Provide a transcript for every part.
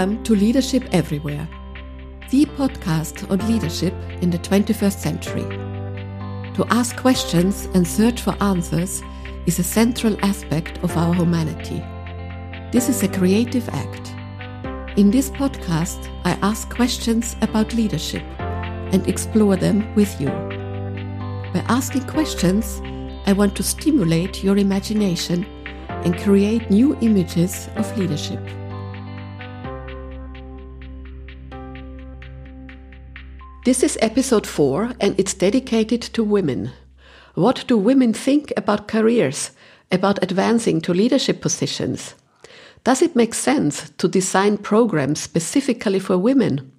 Welcome to Leadership Everywhere, the podcast on leadership in the 21st century. To ask questions and search for answers is a central aspect of our humanity. This is a creative act. In this podcast, I ask questions about leadership and explore them with you. By asking questions, I want to stimulate your imagination and create new images of leadership. This is episode 4 and it's dedicated to women. What do women think about careers, about advancing to leadership positions? Does it make sense to design programs specifically for women?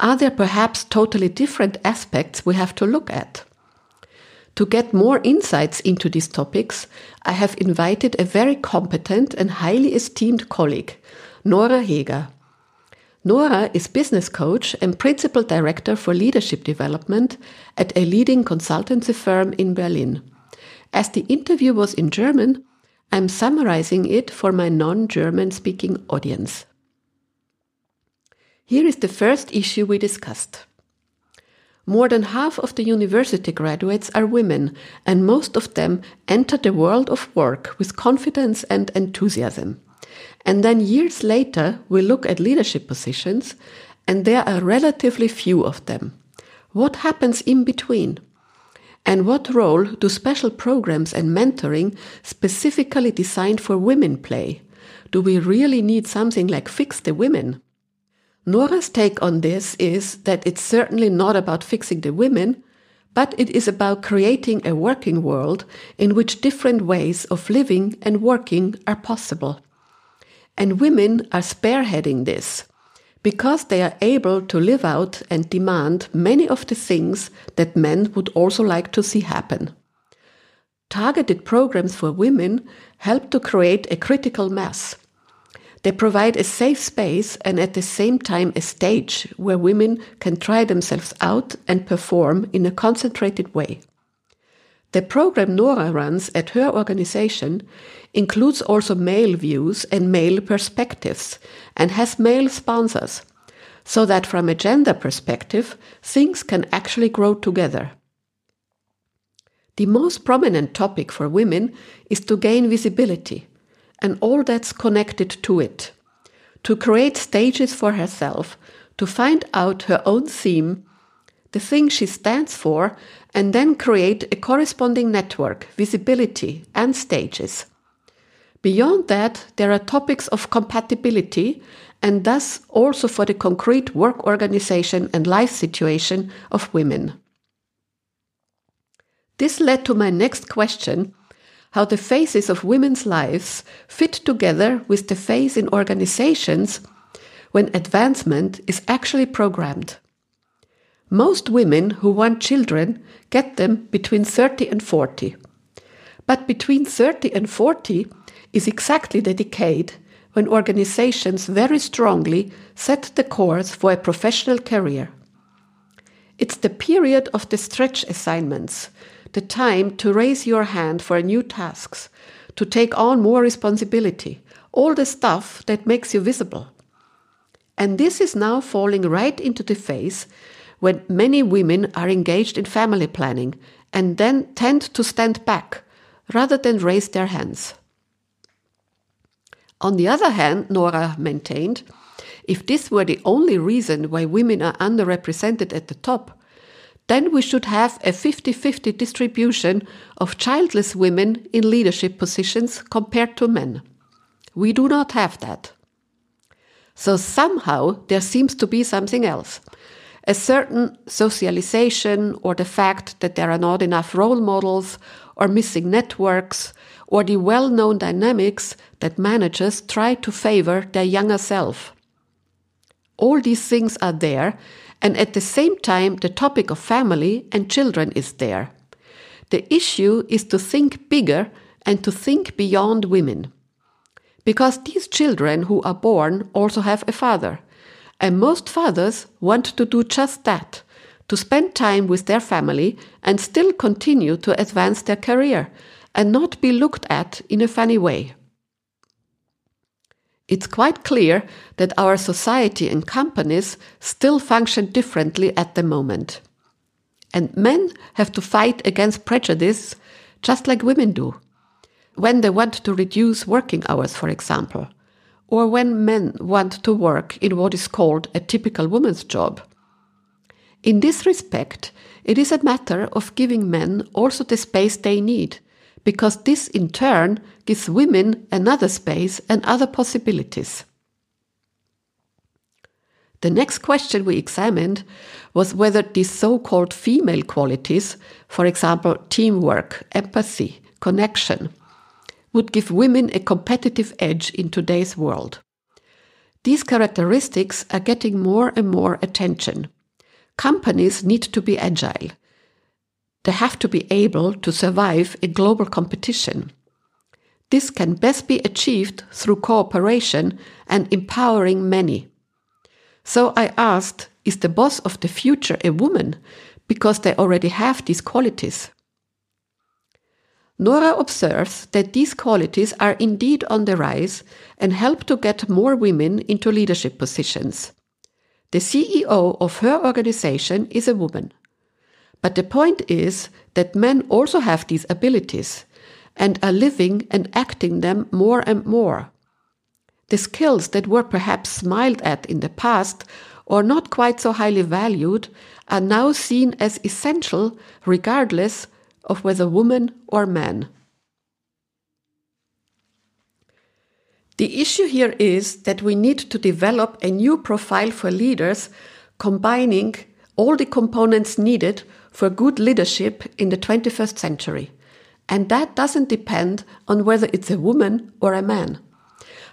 Are there perhaps totally different aspects we have to look at? To get more insights into these topics, I have invited a very competent and highly esteemed colleague, Nora Heger. Nora is business coach and principal director for leadership development at a leading consultancy firm in Berlin. As the interview was in German, I'm summarizing it for my non German speaking audience. Here is the first issue we discussed. More than half of the university graduates are women, and most of them enter the world of work with confidence and enthusiasm. And then years later, we look at leadership positions, and there are relatively few of them. What happens in between? And what role do special programs and mentoring specifically designed for women play? Do we really need something like Fix the Women? Nora's take on this is that it's certainly not about fixing the women, but it is about creating a working world in which different ways of living and working are possible. And women are spearheading this because they are able to live out and demand many of the things that men would also like to see happen. Targeted programs for women help to create a critical mass. They provide a safe space and at the same time a stage where women can try themselves out and perform in a concentrated way. The program Nora runs at her organization includes also male views and male perspectives and has male sponsors, so that from a gender perspective, things can actually grow together. The most prominent topic for women is to gain visibility and all that's connected to it, to create stages for herself, to find out her own theme the thing she stands for, and then create a corresponding network, visibility, and stages. Beyond that, there are topics of compatibility, and thus also for the concrete work organization and life situation of women. This led to my next question how the phases of women's lives fit together with the phase in organizations when advancement is actually programmed. Most women who want children get them between 30 and 40. But between 30 and 40 is exactly the decade when organizations very strongly set the course for a professional career. It's the period of the stretch assignments, the time to raise your hand for new tasks, to take on more responsibility, all the stuff that makes you visible. And this is now falling right into the phase when many women are engaged in family planning and then tend to stand back rather than raise their hands. On the other hand, Nora maintained, if this were the only reason why women are underrepresented at the top, then we should have a 50 50 distribution of childless women in leadership positions compared to men. We do not have that. So somehow there seems to be something else a certain socialization or the fact that there are not enough role models or missing networks or the well known dynamics that managers try to favor their younger self. All these things are there, and at the same time, the topic of family and children is there. The issue is to think bigger and to think beyond women. Because these children who are born also have a father. And most fathers want to do just that to spend time with their family and still continue to advance their career and not be looked at in a funny way. it's quite clear that our society and companies still function differently at the moment. And men have to fight against prejudice just like women do. When they want to reduce working hours, for example, or when men want to work in what is called a typical woman's job. In this respect, it is a matter of giving men also the space they need, because this in turn gives women another space and other possibilities. The next question we examined was whether these so called female qualities, for example, teamwork, empathy, connection, would give women a competitive edge in today's world. These characteristics are getting more and more attention. Companies need to be agile. They have to be able to survive in global competition. This can best be achieved through cooperation and empowering many. So I asked, is the boss of the future a woman? Because they already have these qualities. Nora observes that these qualities are indeed on the rise and help to get more women into leadership positions. The CEO of her organization is a woman. But the point is that men also have these abilities and are living and acting them more and more. The skills that were perhaps smiled at in the past or not quite so highly valued are now seen as essential regardless of whether woman or man. The issue here is that we need to develop a new profile for leaders combining all the components needed for good leadership in the 21st century. And that doesn't depend on whether it's a woman or a man.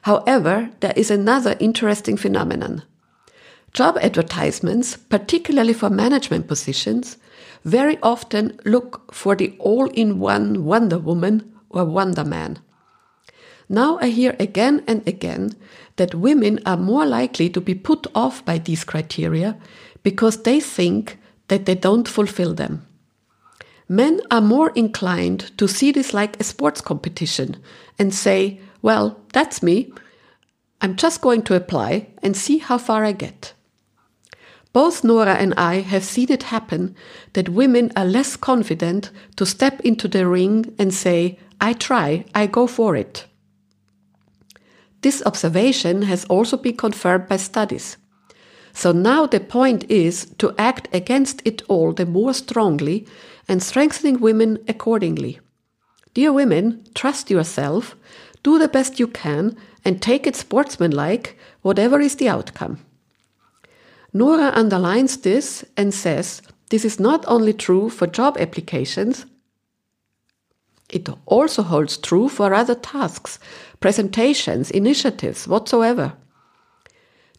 However, there is another interesting phenomenon. Job advertisements, particularly for management positions, very often look for the all in one Wonder Woman or Wonder Man. Now I hear again and again that women are more likely to be put off by these criteria because they think that they don't fulfill them. Men are more inclined to see this like a sports competition and say, well, that's me. I'm just going to apply and see how far I get. Both Nora and I have seen it happen that women are less confident to step into the ring and say, I try, I go for it. This observation has also been confirmed by studies. So now the point is to act against it all the more strongly and strengthening women accordingly. Dear women, trust yourself, do the best you can, and take it sportsmanlike, whatever is the outcome. Nora underlines this and says this is not only true for job applications, it also holds true for other tasks, presentations, initiatives, whatsoever.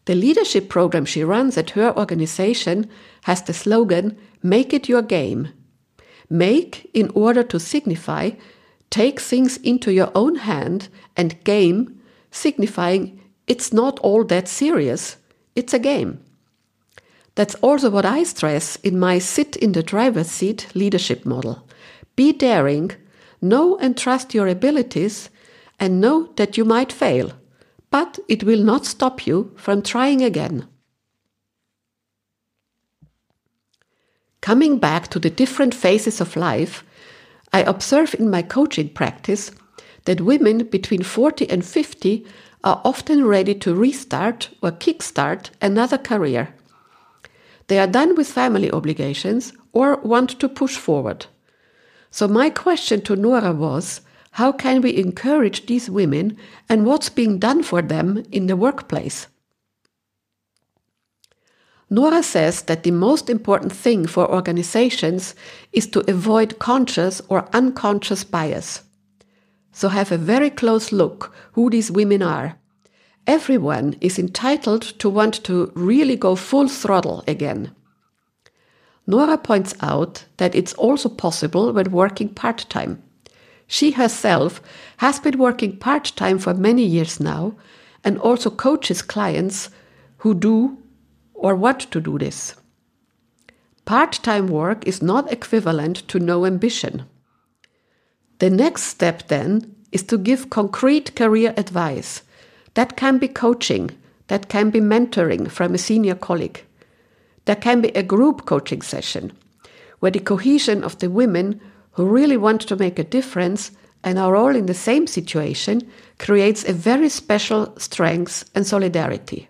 The leadership program she runs at her organization has the slogan Make it your game. Make in order to signify take things into your own hand, and game signifying it's not all that serious, it's a game. That's also what I stress in my sit in the driver's seat leadership model. Be daring, know and trust your abilities, and know that you might fail, but it will not stop you from trying again. Coming back to the different phases of life, I observe in my coaching practice that women between 40 and 50 are often ready to restart or kickstart another career they are done with family obligations or want to push forward. So, my question to Nora was how can we encourage these women and what's being done for them in the workplace? Nora says that the most important thing for organizations is to avoid conscious or unconscious bias. So have a very close look who these women are everyone is entitled to want to really go full throttle again. Nora points out that it's also possible when working part time. She herself has been working part time for many years now and also coaches clients who do or want to do this. Part time work is not equivalent to no ambition. The next step then is to give concrete career advice That can be coaching, that can be mentoring from a senior colleague. There can be a group coaching session where the cohesion of the women who really want to make a difference and are all in the same situation creates a very special strength and solidarity.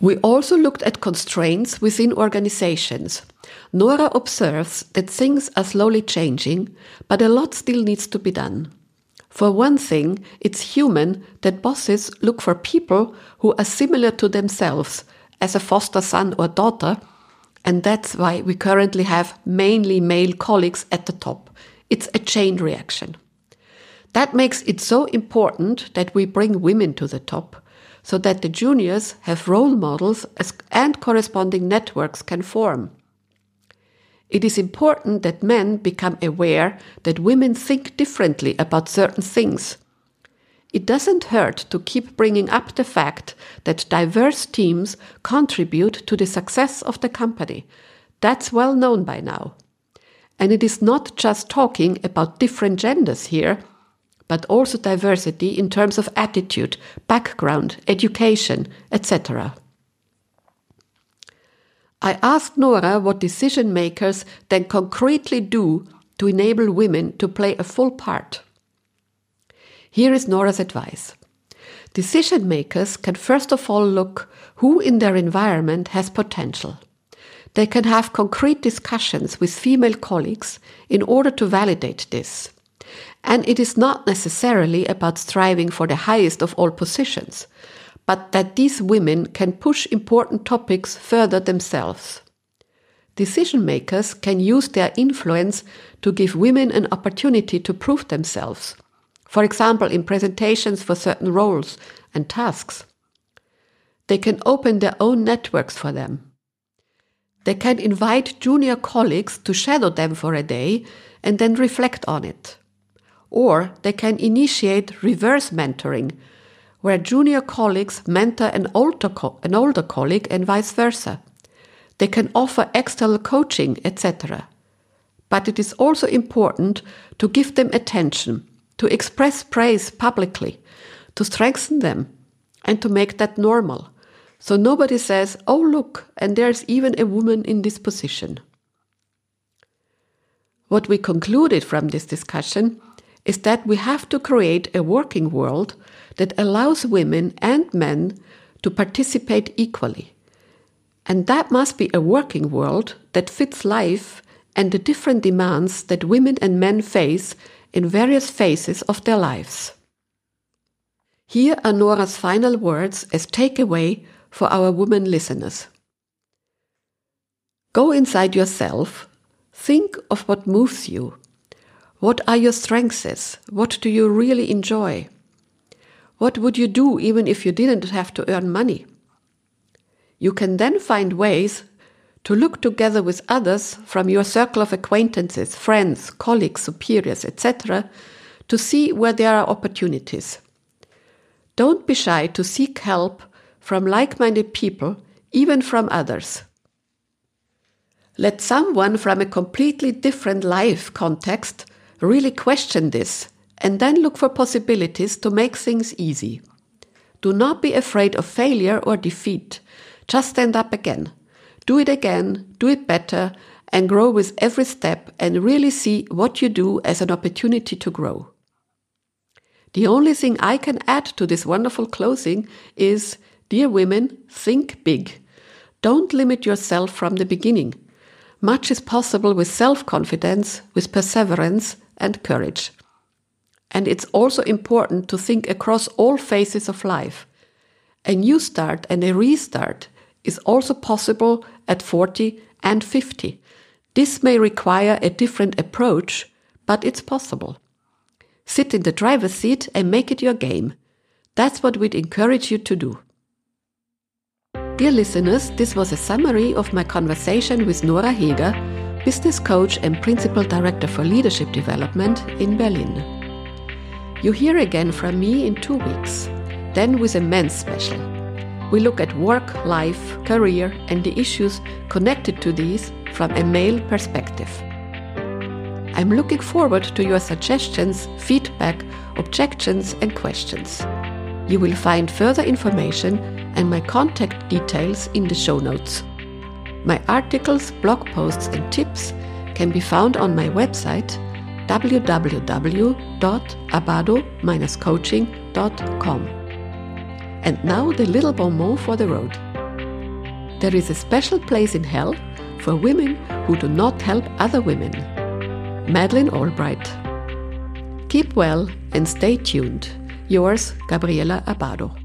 We also looked at constraints within organizations. Nora observes that things are slowly changing, but a lot still needs to be done. For one thing, it's human that bosses look for people who are similar to themselves as a foster son or daughter, and that's why we currently have mainly male colleagues at the top. It's a chain reaction. That makes it so important that we bring women to the top so that the juniors have role models and corresponding networks can form. It is important that men become aware that women think differently about certain things. It doesn't hurt to keep bringing up the fact that diverse teams contribute to the success of the company. That's well known by now. And it is not just talking about different genders here, but also diversity in terms of attitude, background, education, etc. I asked Nora what decision makers then concretely do to enable women to play a full part. Here is Nora's advice. Decision makers can first of all look who in their environment has potential. They can have concrete discussions with female colleagues in order to validate this. And it is not necessarily about striving for the highest of all positions, but that these women can push important topics further themselves. Decision makers can use their influence to give women an opportunity to prove themselves, for example, in presentations for certain roles and tasks. They can open their own networks for them. They can invite junior colleagues to shadow them for a day and then reflect on it. Or they can initiate reverse mentoring, where junior colleagues mentor an older, co- an older colleague and vice versa. They can offer external coaching, etc. But it is also important to give them attention, to express praise publicly, to strengthen them, and to make that normal. So nobody says, oh, look, and there's even a woman in this position. What we concluded from this discussion is that we have to create a working world that allows women and men to participate equally. And that must be a working world that fits life and the different demands that women and men face in various phases of their lives. Here are Nora's final words as takeaway for our women listeners. Go inside yourself, think of what moves you, what are your strengths? What do you really enjoy? What would you do even if you didn't have to earn money? You can then find ways to look together with others from your circle of acquaintances, friends, colleagues, superiors, etc., to see where there are opportunities. Don't be shy to seek help from like minded people, even from others. Let someone from a completely different life context Really question this and then look for possibilities to make things easy. Do not be afraid of failure or defeat. Just stand up again. Do it again, do it better, and grow with every step and really see what you do as an opportunity to grow. The only thing I can add to this wonderful closing is Dear women, think big. Don't limit yourself from the beginning. Much is possible with self confidence, with perseverance, and courage. And it's also important to think across all phases of life. A new start and a restart is also possible at 40 and 50. This may require a different approach, but it's possible. Sit in the driver's seat and make it your game. That's what we'd encourage you to do. Dear listeners, this was a summary of my conversation with Nora Heger business coach and principal director for leadership development in Berlin. You hear again from me in two weeks, then with a men's special. We look at work, life, career, and the issues connected to these from a male perspective. I'm looking forward to your suggestions, feedback, objections, and questions. You will find further information and my contact details in the show notes. My articles, blog posts, and tips can be found on my website www.abado-coaching.com. And now the little bon mot for the road. There is a special place in hell for women who do not help other women. Madeleine Albright. Keep well and stay tuned. Yours, Gabriela Abado.